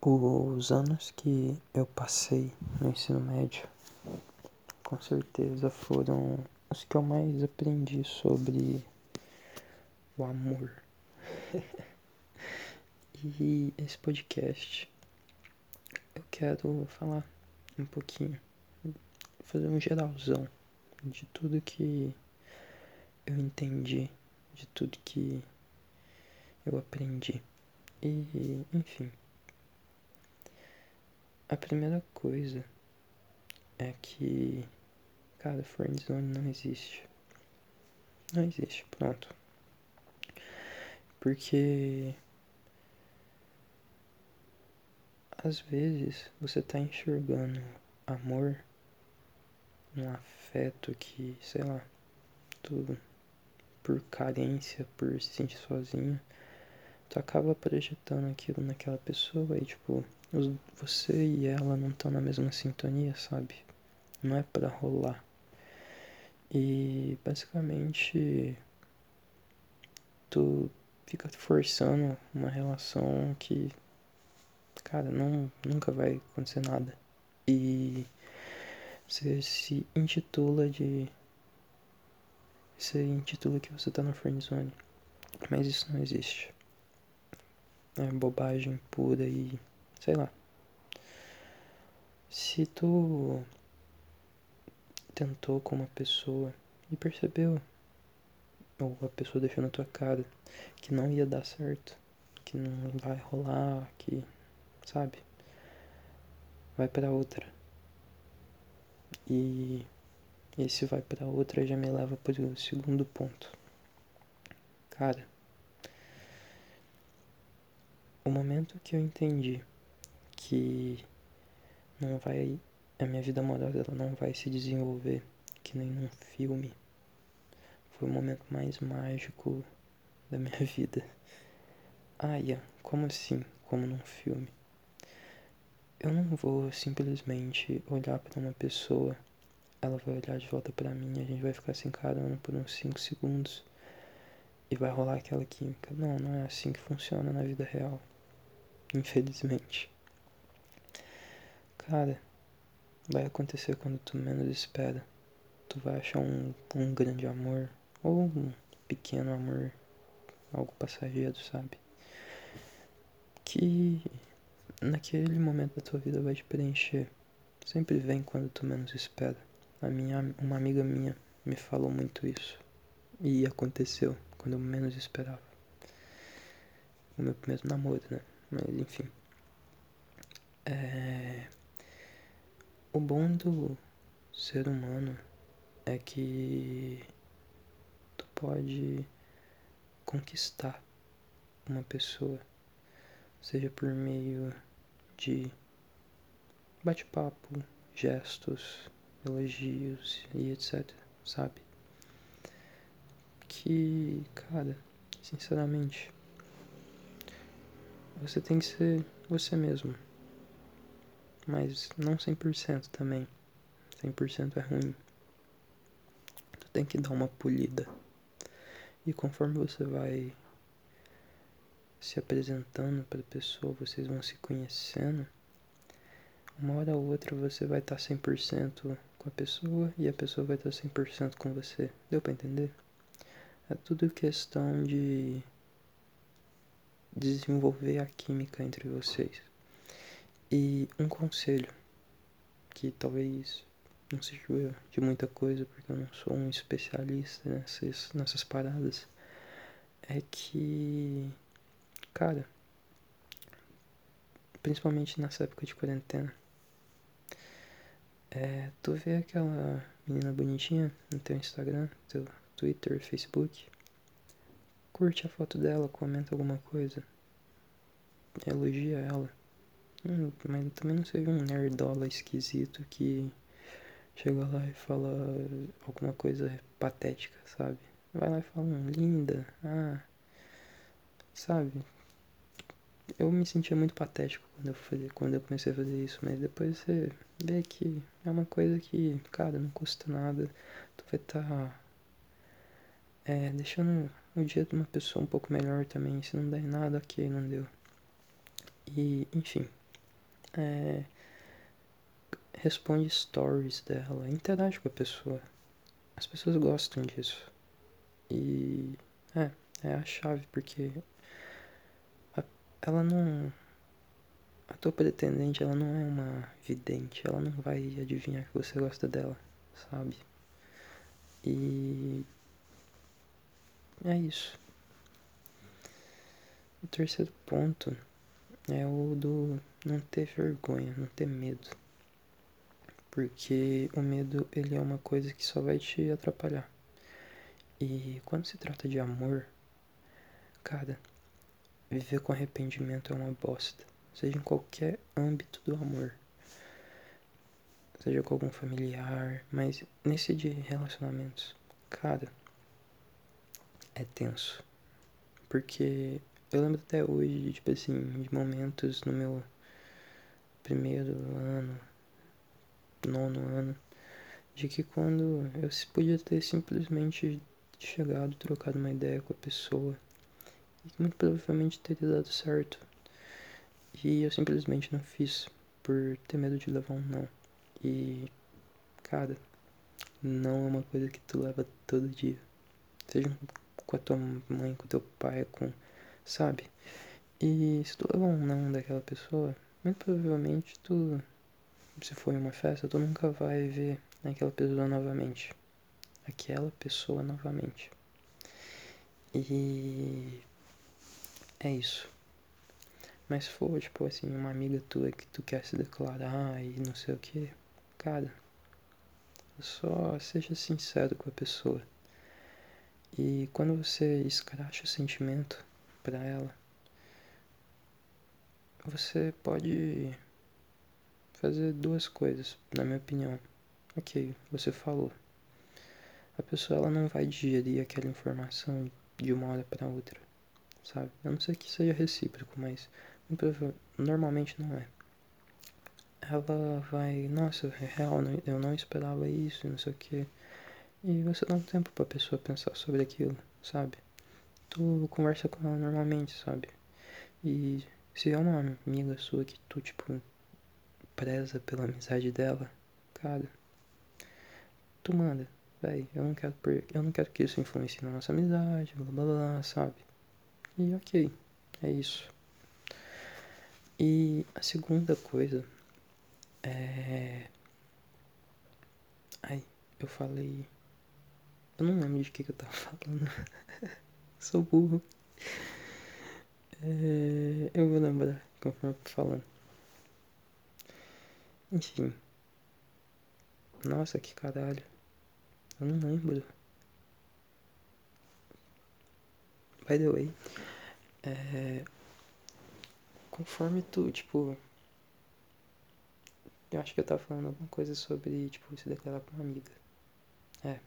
Os anos que eu passei no ensino médio, com certeza foram os que eu mais aprendi sobre o amor. e esse podcast eu quero falar um pouquinho, fazer um geralzão de tudo que eu entendi, de tudo que eu aprendi. E, enfim. A primeira coisa é que, cara, friendzone não existe. Não existe, pronto. Porque às vezes você tá enxergando amor um afeto que, sei lá, tudo por carência, por se sentir sozinho, tu acaba projetando aquilo naquela pessoa e tipo, você e ela não estão na mesma sintonia, sabe? Não é para rolar. E basicamente tu fica forçando uma relação que cara, não nunca vai acontecer nada. E você se intitula de você intitula que você tá no friendzone. Mas isso não existe. É bobagem pura e sei lá. Se tu tentou com uma pessoa e percebeu, ou a pessoa deixou na tua cara que não ia dar certo, que não vai rolar, que, sabe? Vai para outra. E esse vai para outra já me leva para o segundo ponto. Cara, o momento que eu entendi que não vai a minha vida amorosa não vai se desenvolver que nem num filme. Foi o momento mais mágico da minha vida. Ah, Ian, como assim? Como num filme? Eu não vou simplesmente olhar para uma pessoa, ela vai olhar de volta para mim, a gente vai ficar se encarando por uns 5 segundos e vai rolar aquela química. Não, não é assim que funciona na vida real. Infelizmente. Cara, vai acontecer quando tu menos espera. Tu vai achar um, um grande amor ou um pequeno amor, algo passageiro, sabe? Que naquele momento da tua vida vai te preencher. Sempre vem quando tu menos espera. A minha, uma amiga minha me falou muito isso. E aconteceu quando eu menos esperava. O meu primeiro namoro, né? Mas enfim. É... O bom do ser humano é que tu pode conquistar uma pessoa, seja por meio de bate-papo, gestos, elogios e etc, sabe? Que, cara, sinceramente, você tem que ser você mesmo mas não 100% também. 100% é ruim. Tu tem que dar uma polida. E conforme você vai se apresentando para a pessoa, vocês vão se conhecendo, uma hora ou outra você vai estar 100% com a pessoa e a pessoa vai estar 100% com você. Deu para entender? É tudo questão de desenvolver a química entre vocês. E um conselho, que talvez não seja de muita coisa, porque eu não sou um especialista nessas, nessas paradas, é que, cara, principalmente nessa época de quarentena, é, tu vê aquela menina bonitinha no teu Instagram, teu Twitter, Facebook, curte a foto dela, comenta alguma coisa, elogia ela Hum, mas também não seja um nerdola esquisito que chega lá e fala alguma coisa patética, sabe? Vai lá e fala, hum, linda, ah, sabe? Eu me sentia muito patético quando eu, fazia, quando eu comecei a fazer isso, mas depois você vê que é uma coisa que, cara, não custa nada. Tu vai estar tá, é, deixando o dia de uma pessoa um pouco melhor também. Se não der nada, ok, não deu. E, enfim. É, responde stories dela, interage com a pessoa. As pessoas gostam disso. E é, é a chave, porque a, ela não. A tua pretendente, ela não é uma vidente, ela não vai adivinhar que você gosta dela, sabe? E é isso. O terceiro ponto é o do não ter vergonha, não ter medo. Porque o medo, ele é uma coisa que só vai te atrapalhar. E quando se trata de amor, cara, viver com arrependimento é uma bosta. Seja em qualquer âmbito do amor. Seja com algum familiar, mas nesse de relacionamentos, cara, é tenso. Porque eu lembro até hoje, tipo assim, de momentos no meu primeiro ano, nono ano, de que quando eu podia ter simplesmente chegado, trocado uma ideia com a pessoa, e que muito provavelmente teria dado certo. E eu simplesmente não fiz por ter medo de levar um não. E, cara, não é uma coisa que tu leva todo dia. Seja com a tua mãe, com teu pai, com sabe? E se tu levar um não daquela pessoa, muito provavelmente tu, se for em uma festa, tu nunca vai ver aquela pessoa novamente. Aquela pessoa novamente. E é isso. Mas se for, tipo assim, uma amiga tua que tu quer se declarar e não sei o que, cara, só seja sincero com a pessoa. E quando você escracha o sentimento, para ela, você pode fazer duas coisas, na minha opinião. Ok, você falou. A pessoa ela não vai digerir aquela informação de uma hora para outra, sabe? A não ser que seja recíproco, mas normalmente não é. Ela vai, nossa, é real, eu não esperava isso, não sei o que. E você dá um tempo pra pessoa pensar sobre aquilo, sabe? Tu conversa com ela normalmente, sabe? E se é uma amiga sua que tu, tipo, preza pela amizade dela, cara, tu manda, véi, eu não quero eu não quero que isso influencie na nossa amizade, blá blá blá, sabe? E ok, é isso. E a segunda coisa é. Ai, eu falei. Eu não lembro de que, que eu tava falando. Sou burro. É, eu vou lembrar conforme eu tô falando. Enfim. Nossa, que caralho. Eu não lembro. By the way. É, conforme tu, tipo. Eu acho que eu tava falando alguma coisa sobre, tipo, se declarar pra uma amiga. É.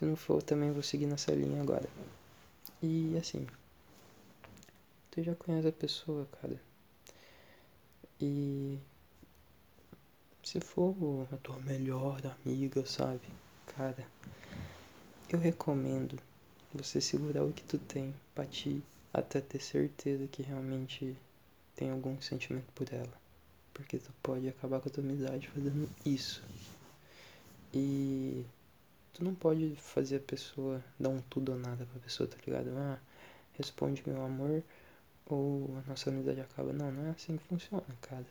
Se não for, também vou seguir nessa linha agora. E assim, tu já conhece a pessoa, cara. E se for a tua melhor amiga, sabe? Cara, eu recomendo você segurar o que tu tem pra ti até ter certeza que realmente tem algum sentimento por ela. Porque tu pode acabar com a tua amizade fazendo isso. E tu não pode fazer a pessoa dar um tudo ou nada pra pessoa, tá ligado? Ah, responde meu amor ou a nossa amizade acaba. Não, não é assim que funciona, cara.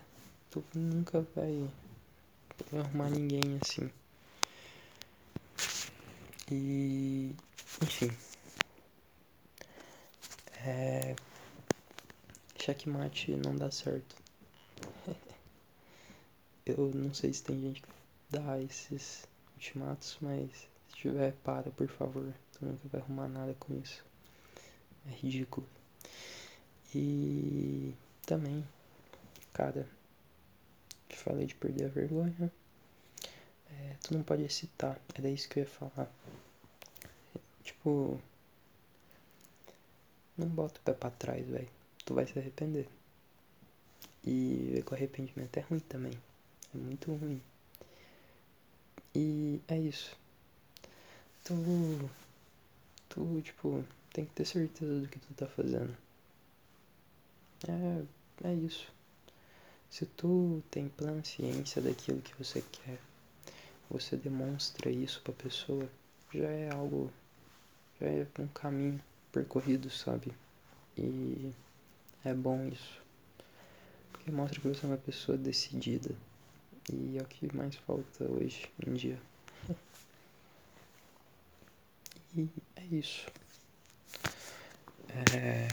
Tu nunca vai arrumar ninguém assim. E enfim. É. Checkmate não dá certo. Eu não sei se tem gente que dá esses ultimatos, mas tiver, para, por favor. Tu nunca vai arrumar nada com isso. É ridículo. E também, cara, te falei de perder a vergonha. É, tu não pode excitar, era isso que eu ia falar. Tipo, não bota o pé pra trás, velho. Tu vai se arrepender. E com arrependimento é ruim também. É muito ruim. E é isso. Tu. Tu, tipo, tem que ter certeza do que tu tá fazendo. É. É isso. Se tu tem plena ciência daquilo que você quer, você demonstra isso pra pessoa, já é algo, já é um caminho percorrido, sabe? E é bom isso. Porque mostra que você é uma pessoa decidida. E é o que mais falta hoje em dia. E é isso. É...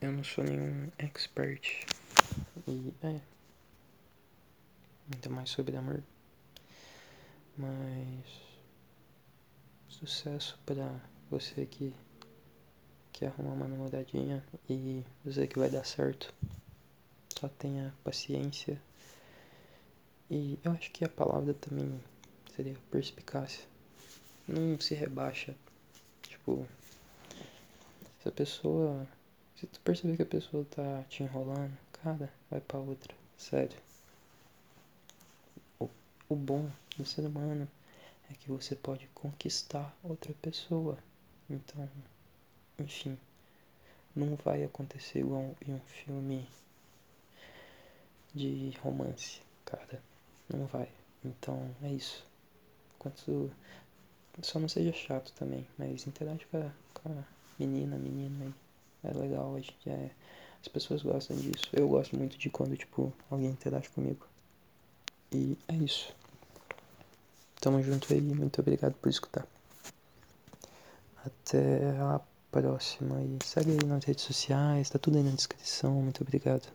Eu não sou nenhum expert. E é. Ainda mais sobre amor. Mas. Sucesso pra você que quer arrumar uma namoradinha e dizer que vai dar certo. Só tenha paciência. E eu acho que a palavra também seria perspicácia. Não se rebaixa. Tipo, se a pessoa. Se tu perceber que a pessoa tá te enrolando, cara, vai pra outra. Sério. O, o bom do ser humano é que você pode conquistar outra pessoa. Então, enfim, não vai acontecer igual em um filme de romance, cara. Não vai. Então é isso. Quanto. Só não seja chato também, mas interage com a, com a menina, menina aí. É legal, gente é. As pessoas gostam disso. Eu gosto muito de quando, tipo, alguém interage comigo. E é isso. Tamo junto aí, muito obrigado por escutar. Até a próxima e segue aí nas redes sociais, tá tudo aí na descrição, muito obrigado.